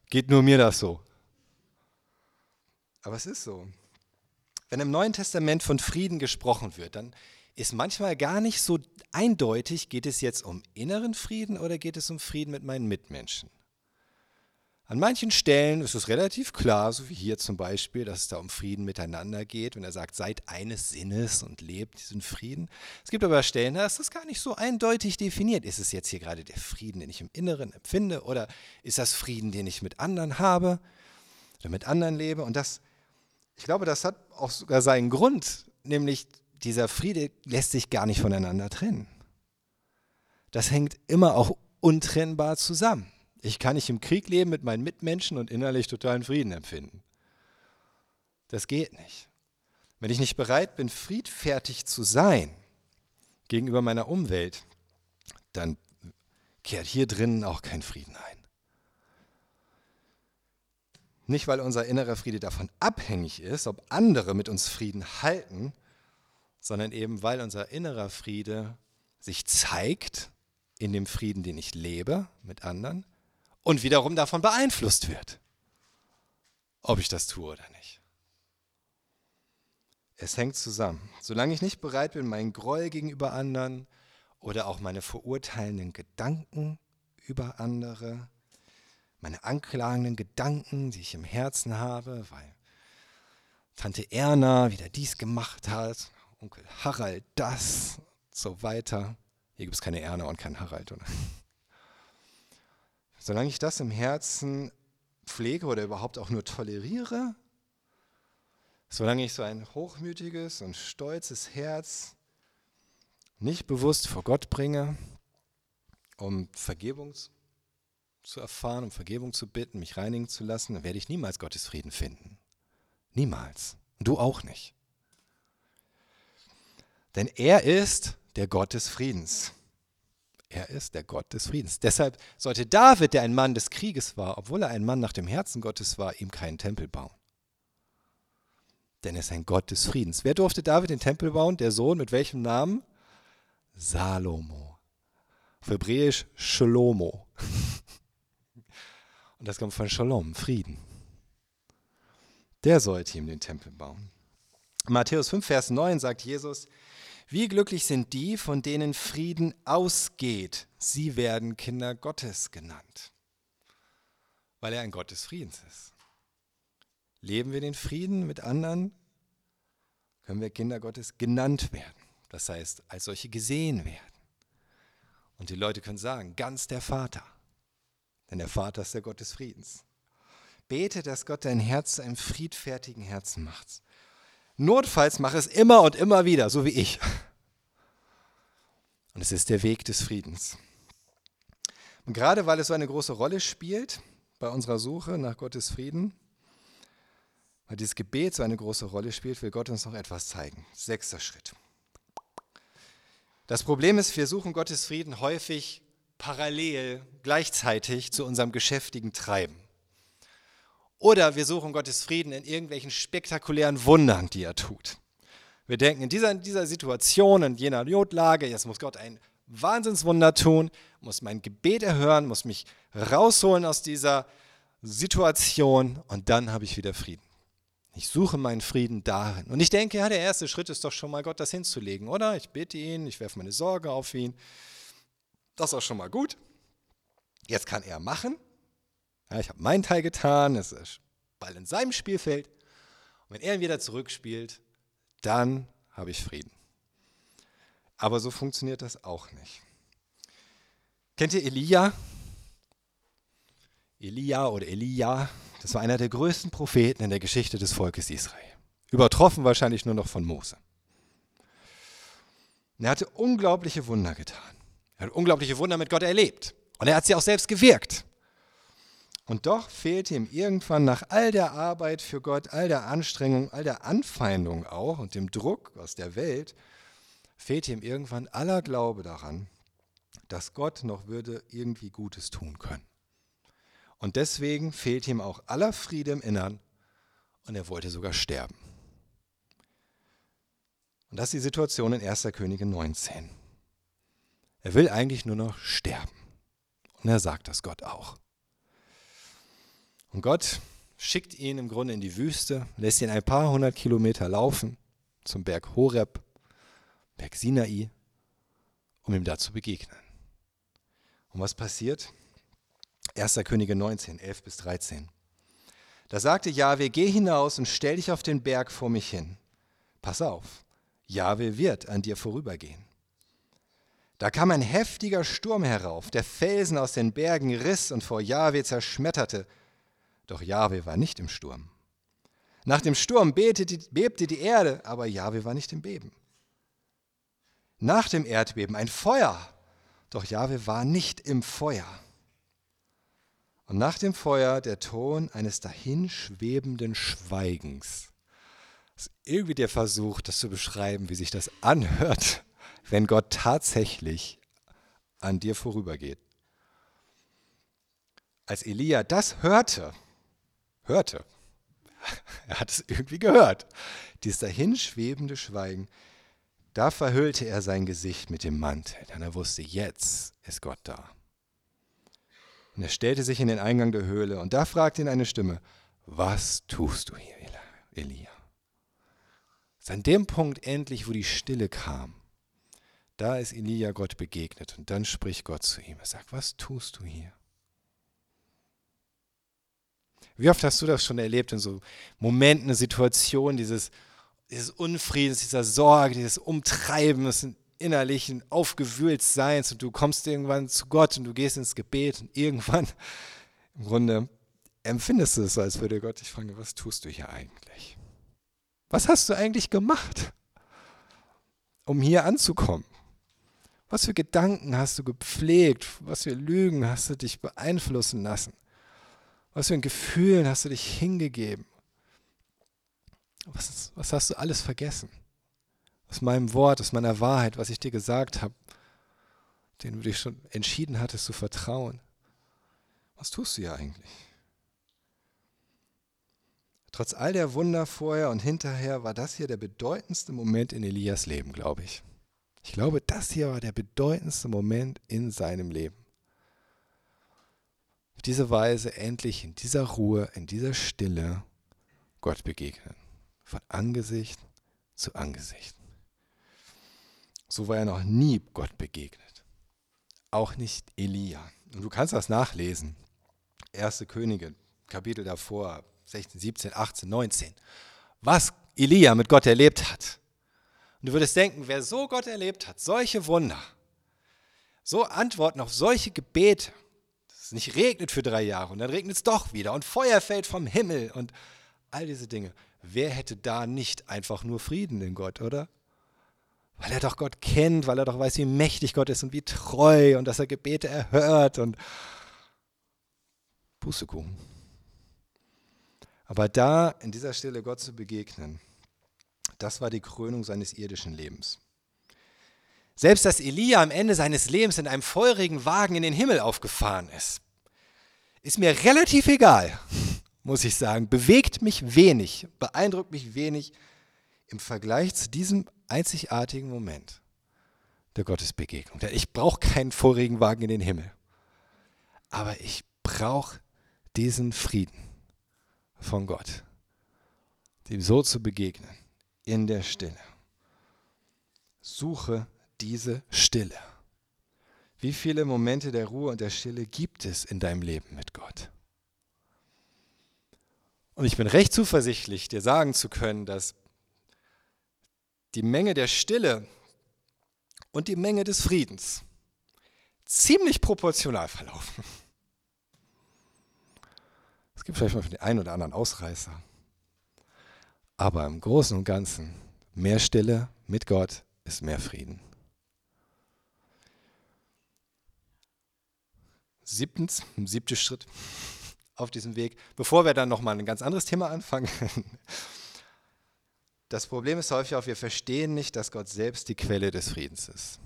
Geht nur mir das so. Aber es ist so. Wenn im Neuen Testament von Frieden gesprochen wird, dann ist manchmal gar nicht so eindeutig, geht es jetzt um inneren Frieden oder geht es um Frieden mit meinen Mitmenschen. An manchen Stellen ist es relativ klar, so wie hier zum Beispiel, dass es da um Frieden miteinander geht, wenn er sagt, seid eines Sinnes und lebt diesen Frieden. Es gibt aber Stellen, da ist das gar nicht so eindeutig definiert. Ist es jetzt hier gerade der Frieden, den ich im Inneren empfinde, oder ist das Frieden, den ich mit anderen habe oder mit anderen lebe? Und das, ich glaube, das hat auch sogar seinen Grund, nämlich dieser Friede lässt sich gar nicht voneinander trennen. Das hängt immer auch untrennbar zusammen. Ich kann nicht im Krieg leben mit meinen Mitmenschen und innerlich totalen Frieden empfinden. Das geht nicht. Wenn ich nicht bereit bin, friedfertig zu sein gegenüber meiner Umwelt, dann kehrt hier drinnen auch kein Frieden ein. Nicht, weil unser innerer Friede davon abhängig ist, ob andere mit uns Frieden halten, sondern eben, weil unser innerer Friede sich zeigt in dem Frieden, den ich lebe mit anderen und wiederum davon beeinflusst wird, ob ich das tue oder nicht. Es hängt zusammen. Solange ich nicht bereit bin, meinen Groll gegenüber anderen oder auch meine verurteilenden Gedanken über andere, meine anklagenden Gedanken, die ich im Herzen habe, weil Tante Erna wieder dies gemacht hat, Onkel Harald das, so weiter. Hier gibt es keine Erna und keinen Harald, oder? Solange ich das im Herzen pflege oder überhaupt auch nur toleriere, solange ich so ein hochmütiges und stolzes Herz nicht bewusst vor Gott bringe, um Vergebung zu erfahren, um Vergebung zu bitten, mich reinigen zu lassen, dann werde ich niemals Gottes Frieden finden. Niemals. Und du auch nicht. Denn er ist der Gott des Friedens. Er ist der Gott des Friedens. Deshalb sollte David, der ein Mann des Krieges war, obwohl er ein Mann nach dem Herzen Gottes war, ihm keinen Tempel bauen. Denn er ist ein Gott des Friedens. Wer durfte David den Tempel bauen? Der Sohn mit welchem Namen? Salomo. Auf Hebräisch Shalomo. Und das kommt von Shalom, Frieden. Der sollte ihm den Tempel bauen. Matthäus 5, Vers 9 sagt Jesus, wie glücklich sind die, von denen Frieden ausgeht. Sie werden Kinder Gottes genannt, weil er ein Gott des Friedens ist. Leben wir den Frieden mit anderen, können wir Kinder Gottes genannt werden. Das heißt, als solche gesehen werden. Und die Leute können sagen, ganz der Vater. Denn der Vater ist der Gott des Friedens. Bete, dass Gott dein Herz zu einem friedfertigen Herzen macht. Notfalls mach es immer und immer wieder, so wie ich. Und es ist der Weg des Friedens. Und gerade weil es so eine große Rolle spielt bei unserer Suche nach Gottes Frieden, weil dieses Gebet so eine große Rolle spielt, will Gott uns noch etwas zeigen. Sechster Schritt. Das Problem ist, wir suchen Gottes Frieden häufig parallel, gleichzeitig zu unserem geschäftigen Treiben. Oder wir suchen Gottes Frieden in irgendwelchen spektakulären Wundern, die er tut. Wir denken, in dieser, in dieser Situation, in jener Notlage, jetzt muss Gott ein Wahnsinnswunder tun, muss mein Gebet erhören, muss mich rausholen aus dieser Situation und dann habe ich wieder Frieden. Ich suche meinen Frieden darin. Und ich denke, ja, der erste Schritt ist doch schon mal, Gott das hinzulegen, oder? Ich bitte ihn, ich werfe meine Sorge auf ihn. Das ist auch schon mal gut. Jetzt kann er machen. Ja, ich habe meinen Teil getan, es ist Ball in seinem Spielfeld. Und wenn er ihn wieder zurückspielt, dann habe ich Frieden. Aber so funktioniert das auch nicht. Kennt ihr Elia? Elia oder Elia, das war einer der größten Propheten in der Geschichte des Volkes Israel. Übertroffen wahrscheinlich nur noch von Mose. Und er hatte unglaubliche Wunder getan. Er hat unglaubliche Wunder mit Gott erlebt. Und er hat sie auch selbst gewirkt. Und doch fehlte ihm irgendwann nach all der Arbeit für Gott, all der Anstrengung, all der Anfeindung auch und dem Druck aus der Welt, fehlte ihm irgendwann aller Glaube daran, dass Gott noch würde irgendwie Gutes tun können. Und deswegen fehlte ihm auch aller Friede im Innern und er wollte sogar sterben. Und das ist die Situation in 1. Könige 19. Er will eigentlich nur noch sterben. Und er sagt das Gott auch. Und Gott schickt ihn im Grunde in die Wüste, lässt ihn ein paar hundert Kilometer laufen zum Berg Horeb, Berg Sinai, um ihm da zu begegnen. Und was passiert? 1. Könige 19, 11 bis 13. Da sagte Jahwe, geh hinaus und stell dich auf den Berg vor mich hin. Pass auf, Jahwe wird an dir vorübergehen. Da kam ein heftiger Sturm herauf, der Felsen aus den Bergen riss und vor Jahwe zerschmetterte doch Jahwe war nicht im Sturm. Nach dem Sturm bebte die Erde, aber Jahwe war nicht im Beben. Nach dem Erdbeben ein Feuer, doch Jahwe war nicht im Feuer. Und nach dem Feuer der Ton eines dahinschwebenden Schweigens. Das ist irgendwie der Versuch, das zu beschreiben, wie sich das anhört, wenn Gott tatsächlich an dir vorübergeht. Als Elia das hörte, hörte. Er hat es irgendwie gehört. Dieses dahinschwebende Schweigen, da verhüllte er sein Gesicht mit dem Mantel, denn er wusste, jetzt ist Gott da. Und er stellte sich in den Eingang der Höhle und da fragte ihn eine Stimme, was tust du hier, Elia? Es an dem Punkt endlich, wo die Stille kam. Da ist Elia Gott begegnet und dann spricht Gott zu ihm. Er sagt, was tust du hier? Wie oft hast du das schon erlebt in so Momenten, Situationen, dieses, dieses Unfriedens, dieser Sorge, dieses Umtreiben, des innerlichen Aufgewühltseins und du kommst irgendwann zu Gott und du gehst ins Gebet und irgendwann im Grunde empfindest du es als würde Gott dich fragen, was tust du hier eigentlich? Was hast du eigentlich gemacht, um hier anzukommen? Was für Gedanken hast du gepflegt? Was für Lügen hast du dich beeinflussen lassen? Was für ein Gefühl hast du dich hingegeben? Was, was hast du alles vergessen? Aus meinem Wort, aus meiner Wahrheit, was ich dir gesagt habe. den du dich schon entschieden hattest zu vertrauen. Was tust du ja eigentlich? Trotz all der Wunder vorher und hinterher war das hier der bedeutendste Moment in Elias Leben, glaube ich. Ich glaube, das hier war der bedeutendste Moment in seinem Leben. Auf diese Weise endlich in dieser Ruhe, in dieser Stille Gott begegnen. Von Angesicht zu Angesicht. So war er noch nie Gott begegnet. Auch nicht Elia. Und du kannst das nachlesen. Erste Könige, Kapitel davor, 16, 17, 18, 19. Was Elia mit Gott erlebt hat. Und du würdest denken, wer so Gott erlebt hat, solche Wunder, so Antworten auf solche Gebete, es nicht regnet für drei Jahre und dann regnet es doch wieder und Feuer fällt vom Himmel und all diese Dinge. Wer hätte da nicht einfach nur Frieden in Gott, oder? Weil er doch Gott kennt, weil er doch weiß, wie mächtig Gott ist und wie treu und dass er Gebete erhört und Pustekuchen. Aber da in dieser Stelle Gott zu begegnen, das war die Krönung seines irdischen Lebens. Selbst dass Elia am Ende seines Lebens in einem feurigen Wagen in den Himmel aufgefahren ist, ist mir relativ egal, muss ich sagen. Bewegt mich wenig, beeindruckt mich wenig im Vergleich zu diesem einzigartigen Moment der Gottesbegegnung. Ich brauche keinen feurigen Wagen in den Himmel, aber ich brauche diesen Frieden von Gott, dem so zu begegnen in der Stille. Suche diese Stille. Wie viele Momente der Ruhe und der Stille gibt es in deinem Leben mit Gott? Und ich bin recht zuversichtlich, dir sagen zu können, dass die Menge der Stille und die Menge des Friedens ziemlich proportional verlaufen. Es gibt vielleicht mal für den einen oder anderen Ausreißer. Aber im Großen und Ganzen, mehr Stille mit Gott ist mehr Frieden. Siebtens, siebter Schritt auf diesem Weg, bevor wir dann nochmal ein ganz anderes Thema anfangen. Das Problem ist häufig auch, wir verstehen nicht, dass Gott selbst die Quelle des Friedens ist.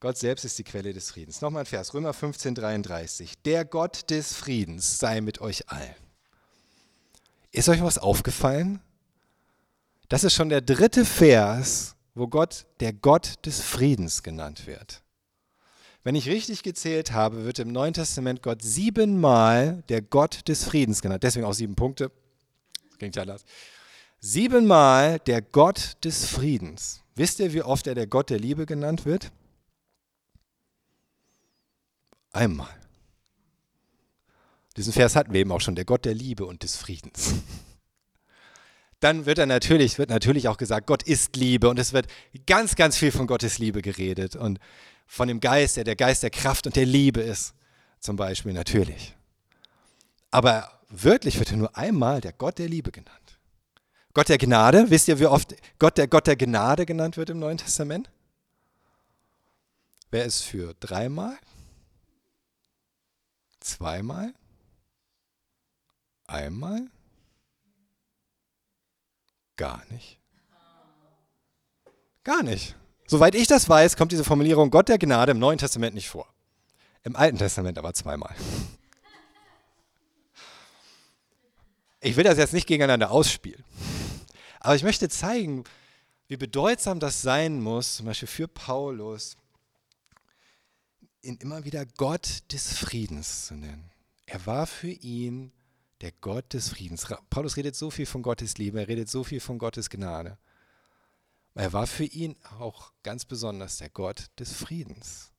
Gott selbst ist die Quelle des Friedens. Nochmal ein Vers, Römer 15, 33. Der Gott des Friedens sei mit euch allen. Ist euch was aufgefallen? Das ist schon der dritte Vers, wo Gott der Gott des Friedens genannt wird. Wenn ich richtig gezählt habe, wird im Neuen Testament Gott siebenmal der Gott des Friedens genannt. Deswegen auch sieben Punkte. Klingt ja anders. Siebenmal der Gott des Friedens. Wisst ihr, wie oft er der Gott der Liebe genannt wird? Einmal. Diesen Vers hatten wir eben auch schon, der Gott der Liebe und des Friedens. Dann wird er natürlich, wird natürlich auch gesagt, Gott ist Liebe und es wird ganz, ganz viel von Gottes Liebe geredet und von dem Geist, der der Geist der Kraft und der Liebe ist, zum Beispiel natürlich. Aber wörtlich wird er nur einmal der Gott der Liebe genannt. Gott der Gnade, wisst ihr, wie oft Gott der Gott der Gnade genannt wird im Neuen Testament? Wer ist für dreimal? Zweimal? Einmal? Gar nicht. Gar nicht. Soweit ich das weiß, kommt diese Formulierung Gott der Gnade im Neuen Testament nicht vor. Im Alten Testament aber zweimal. Ich will das jetzt nicht gegeneinander ausspielen. Aber ich möchte zeigen, wie bedeutsam das sein muss, zum Beispiel für Paulus, ihn immer wieder Gott des Friedens zu nennen. Er war für ihn der Gott des Friedens. Paulus redet so viel von Gottes Liebe, er redet so viel von Gottes Gnade. Er war für ihn auch ganz besonders der Gott des Friedens.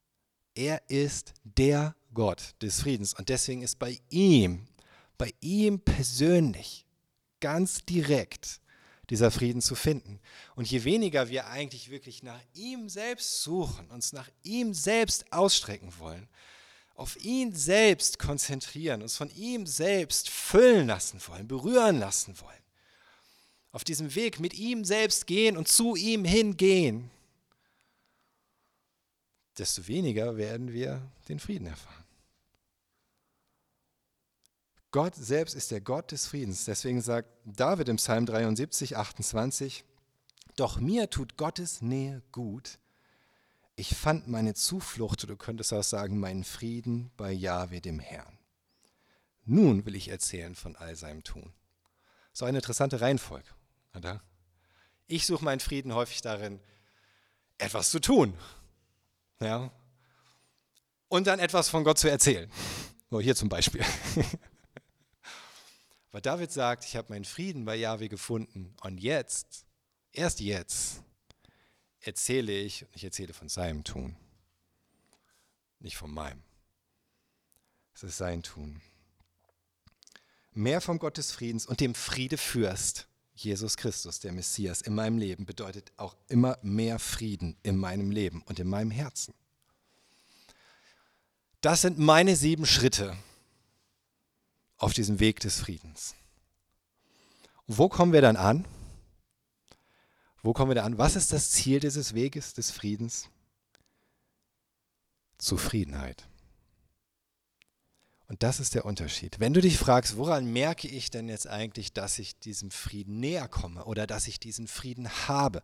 Er ist der Gott des Friedens und deswegen ist bei ihm, bei ihm persönlich, ganz direkt dieser Frieden zu finden. Und je weniger wir eigentlich wirklich nach ihm selbst suchen, uns nach ihm selbst ausstrecken wollen, auf ihn selbst konzentrieren, uns von ihm selbst füllen lassen wollen, berühren lassen wollen, auf diesem Weg mit ihm selbst gehen und zu ihm hingehen, desto weniger werden wir den Frieden erfahren. Gott selbst ist der Gott des Friedens. Deswegen sagt David im Psalm 73, 28, Doch mir tut Gottes Nähe gut. Ich fand meine Zuflucht, du könntest auch sagen, meinen Frieden bei Jahwe, dem Herrn. Nun will ich erzählen von all seinem Tun. So eine interessante Reihenfolge, oder? Ich suche meinen Frieden häufig darin, etwas zu tun. Ja? Und dann etwas von Gott zu erzählen. So hier zum Beispiel. Weil David sagt, ich habe meinen Frieden bei Yahweh gefunden. Und jetzt, erst jetzt, erzähle ich, ich erzähle von seinem Tun. Nicht von meinem. Es ist sein Tun. Mehr vom Gott des Friedens und dem Friedefürst Jesus Christus, der Messias, in meinem Leben bedeutet auch immer mehr Frieden in meinem Leben und in meinem Herzen. Das sind meine sieben Schritte auf diesem Weg des Friedens. Und wo kommen wir dann an? Wo kommen wir da an? Was ist das Ziel dieses Weges des Friedens? Zufriedenheit. Und das ist der Unterschied. Wenn du dich fragst, woran merke ich denn jetzt eigentlich, dass ich diesem Frieden näher komme oder dass ich diesen Frieden habe,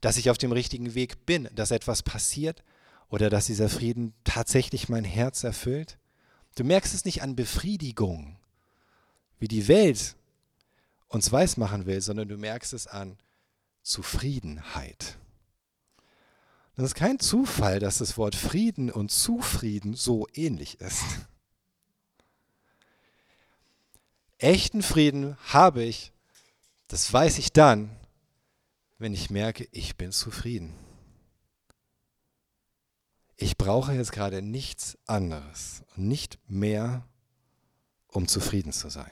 dass ich auf dem richtigen Weg bin, dass etwas passiert oder dass dieser Frieden tatsächlich mein Herz erfüllt? Du merkst es nicht an Befriedigung, wie die Welt uns weismachen will, sondern du merkst es an Zufriedenheit. Das ist kein Zufall, dass das Wort Frieden und Zufrieden so ähnlich ist. Echten Frieden habe ich, das weiß ich dann, wenn ich merke, ich bin zufrieden. Ich brauche jetzt gerade nichts anderes und nicht mehr, um zufrieden zu sein.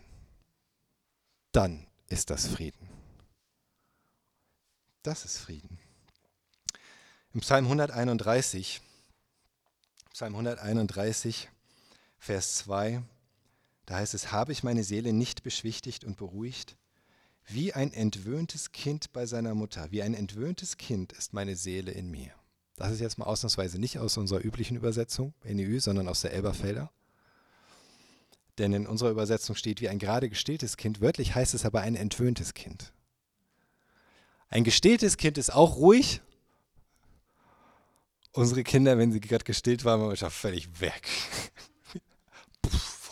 Dann ist das Frieden. Das ist Frieden. Im Psalm 131, Psalm 131, Vers 2, da heißt es, habe ich meine Seele nicht beschwichtigt und beruhigt? Wie ein entwöhntes Kind bei seiner Mutter, wie ein entwöhntes Kind ist meine Seele in mir. Das ist jetzt mal ausnahmsweise nicht aus unserer üblichen Übersetzung, NEU, sondern aus der Elberfelder. Denn in unserer Übersetzung steht wie ein gerade gestilltes Kind, wörtlich heißt es aber ein entwöhntes Kind. Ein gestilltes Kind ist auch ruhig. Unsere Kinder, wenn sie gerade gestillt waren, waren schon völlig weg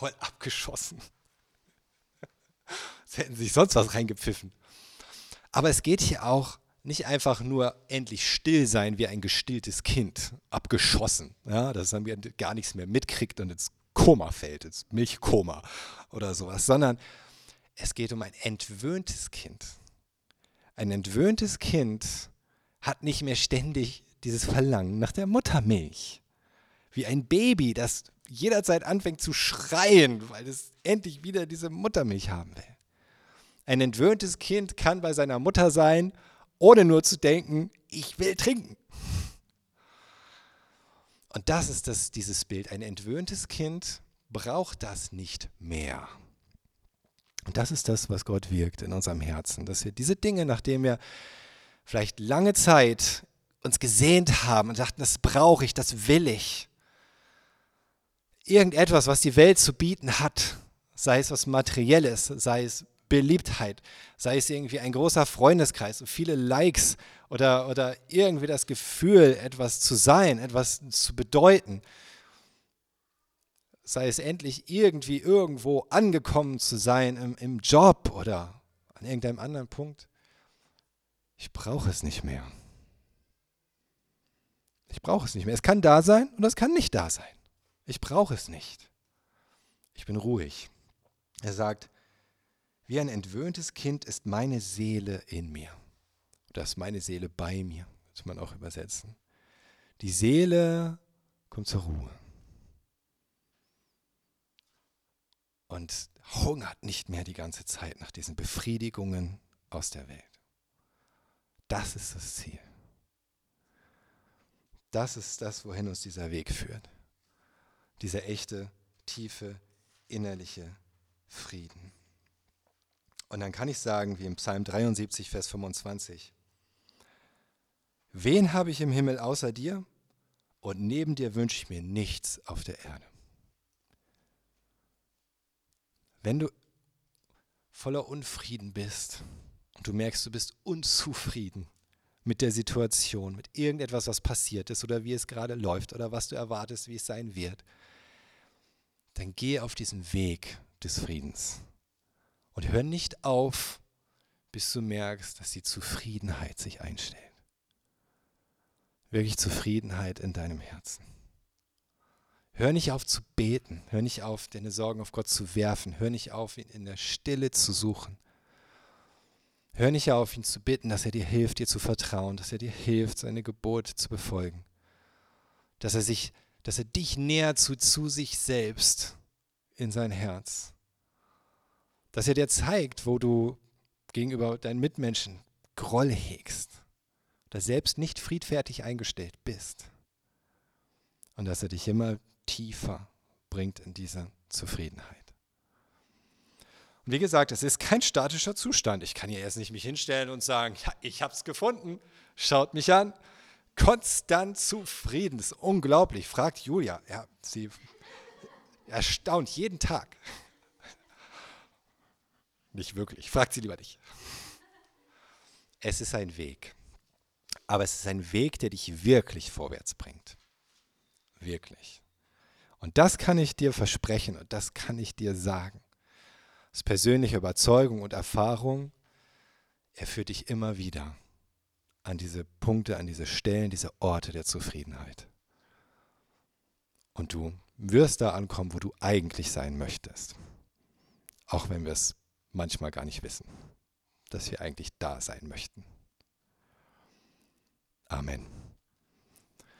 voll abgeschossen. Sie hätten sich sonst was reingepfiffen. Aber es geht hier auch nicht einfach nur endlich still sein wie ein gestilltes Kind, abgeschossen, ja, dass man gar nichts mehr mitkriegt und ins Koma fällt, ins Milchkoma oder sowas, sondern es geht um ein entwöhntes Kind. Ein entwöhntes Kind hat nicht mehr ständig dieses Verlangen nach der Muttermilch. Wie ein Baby, das jederzeit anfängt zu schreien, weil es endlich wieder diese Muttermilch haben will. Ein entwöhntes Kind kann bei seiner Mutter sein, ohne nur zu denken, ich will trinken. Und das ist das, dieses Bild. Ein entwöhntes Kind braucht das nicht mehr. Und das ist das, was Gott wirkt in unserem Herzen, dass wir diese Dinge, nachdem wir vielleicht lange Zeit uns gesehnt haben und dachten, das brauche ich, das will ich, irgendetwas, was die Welt zu bieten hat, sei es was Materielles, sei es Beliebtheit, sei es irgendwie ein großer Freundeskreis und viele Likes oder, oder irgendwie das Gefühl, etwas zu sein, etwas zu bedeuten, sei es endlich irgendwie irgendwo angekommen zu sein im, im Job oder an irgendeinem anderen Punkt. Ich brauche es nicht mehr. Ich brauche es nicht mehr. Es kann da sein und es kann nicht da sein. Ich brauche es nicht. Ich bin ruhig. Er sagt, wie ein entwöhntes Kind ist meine Seele in mir. Oder ist meine Seele bei mir, muss man auch übersetzen. Die Seele kommt zur Ruhe. Und hungert nicht mehr die ganze Zeit nach diesen Befriedigungen aus der Welt. Das ist das Ziel. Das ist das, wohin uns dieser Weg führt dieser echte, tiefe, innerliche Frieden. Und dann kann ich sagen, wie im Psalm 73, Vers 25, wen habe ich im Himmel außer dir? Und neben dir wünsche ich mir nichts auf der Erde. Wenn du voller Unfrieden bist und du merkst, du bist unzufrieden mit der Situation, mit irgendetwas, was passiert ist oder wie es gerade läuft oder was du erwartest, wie es sein wird, dann geh auf diesen Weg des Friedens und hör nicht auf, bis du merkst, dass die Zufriedenheit sich einstellt. Wirklich Zufriedenheit in deinem Herzen. Hör nicht auf zu beten, hör nicht auf, deine Sorgen auf Gott zu werfen, hör nicht auf, ihn in der Stille zu suchen. Hör nicht auf, ihn zu bitten, dass er dir hilft, dir zu vertrauen, dass er dir hilft, seine Gebote zu befolgen. Dass er, sich, dass er dich näher zu, zu sich selbst in sein Herz. Dass er dir zeigt, wo du gegenüber deinen Mitmenschen Groll hegst oder selbst nicht friedfertig eingestellt bist. Und dass er dich immer tiefer bringt in diese Zufriedenheit. Und wie gesagt, es ist kein statischer Zustand. Ich kann hier erst nicht mich hinstellen und sagen, ja, ich habe es gefunden, schaut mich an. Konstant zufrieden, das ist unglaublich. Fragt Julia, ja, sie erstaunt jeden Tag. Nicht wirklich, fragt sie lieber nicht. Es ist ein Weg, aber es ist ein Weg, der dich wirklich vorwärts bringt. Wirklich. Und das kann ich dir versprechen und das kann ich dir sagen aus persönlicher Überzeugung und Erfahrung, er führt dich immer wieder an diese Punkte, an diese Stellen, diese Orte der Zufriedenheit. Und du wirst da ankommen, wo du eigentlich sein möchtest. Auch wenn wir es manchmal gar nicht wissen, dass wir eigentlich da sein möchten. Amen.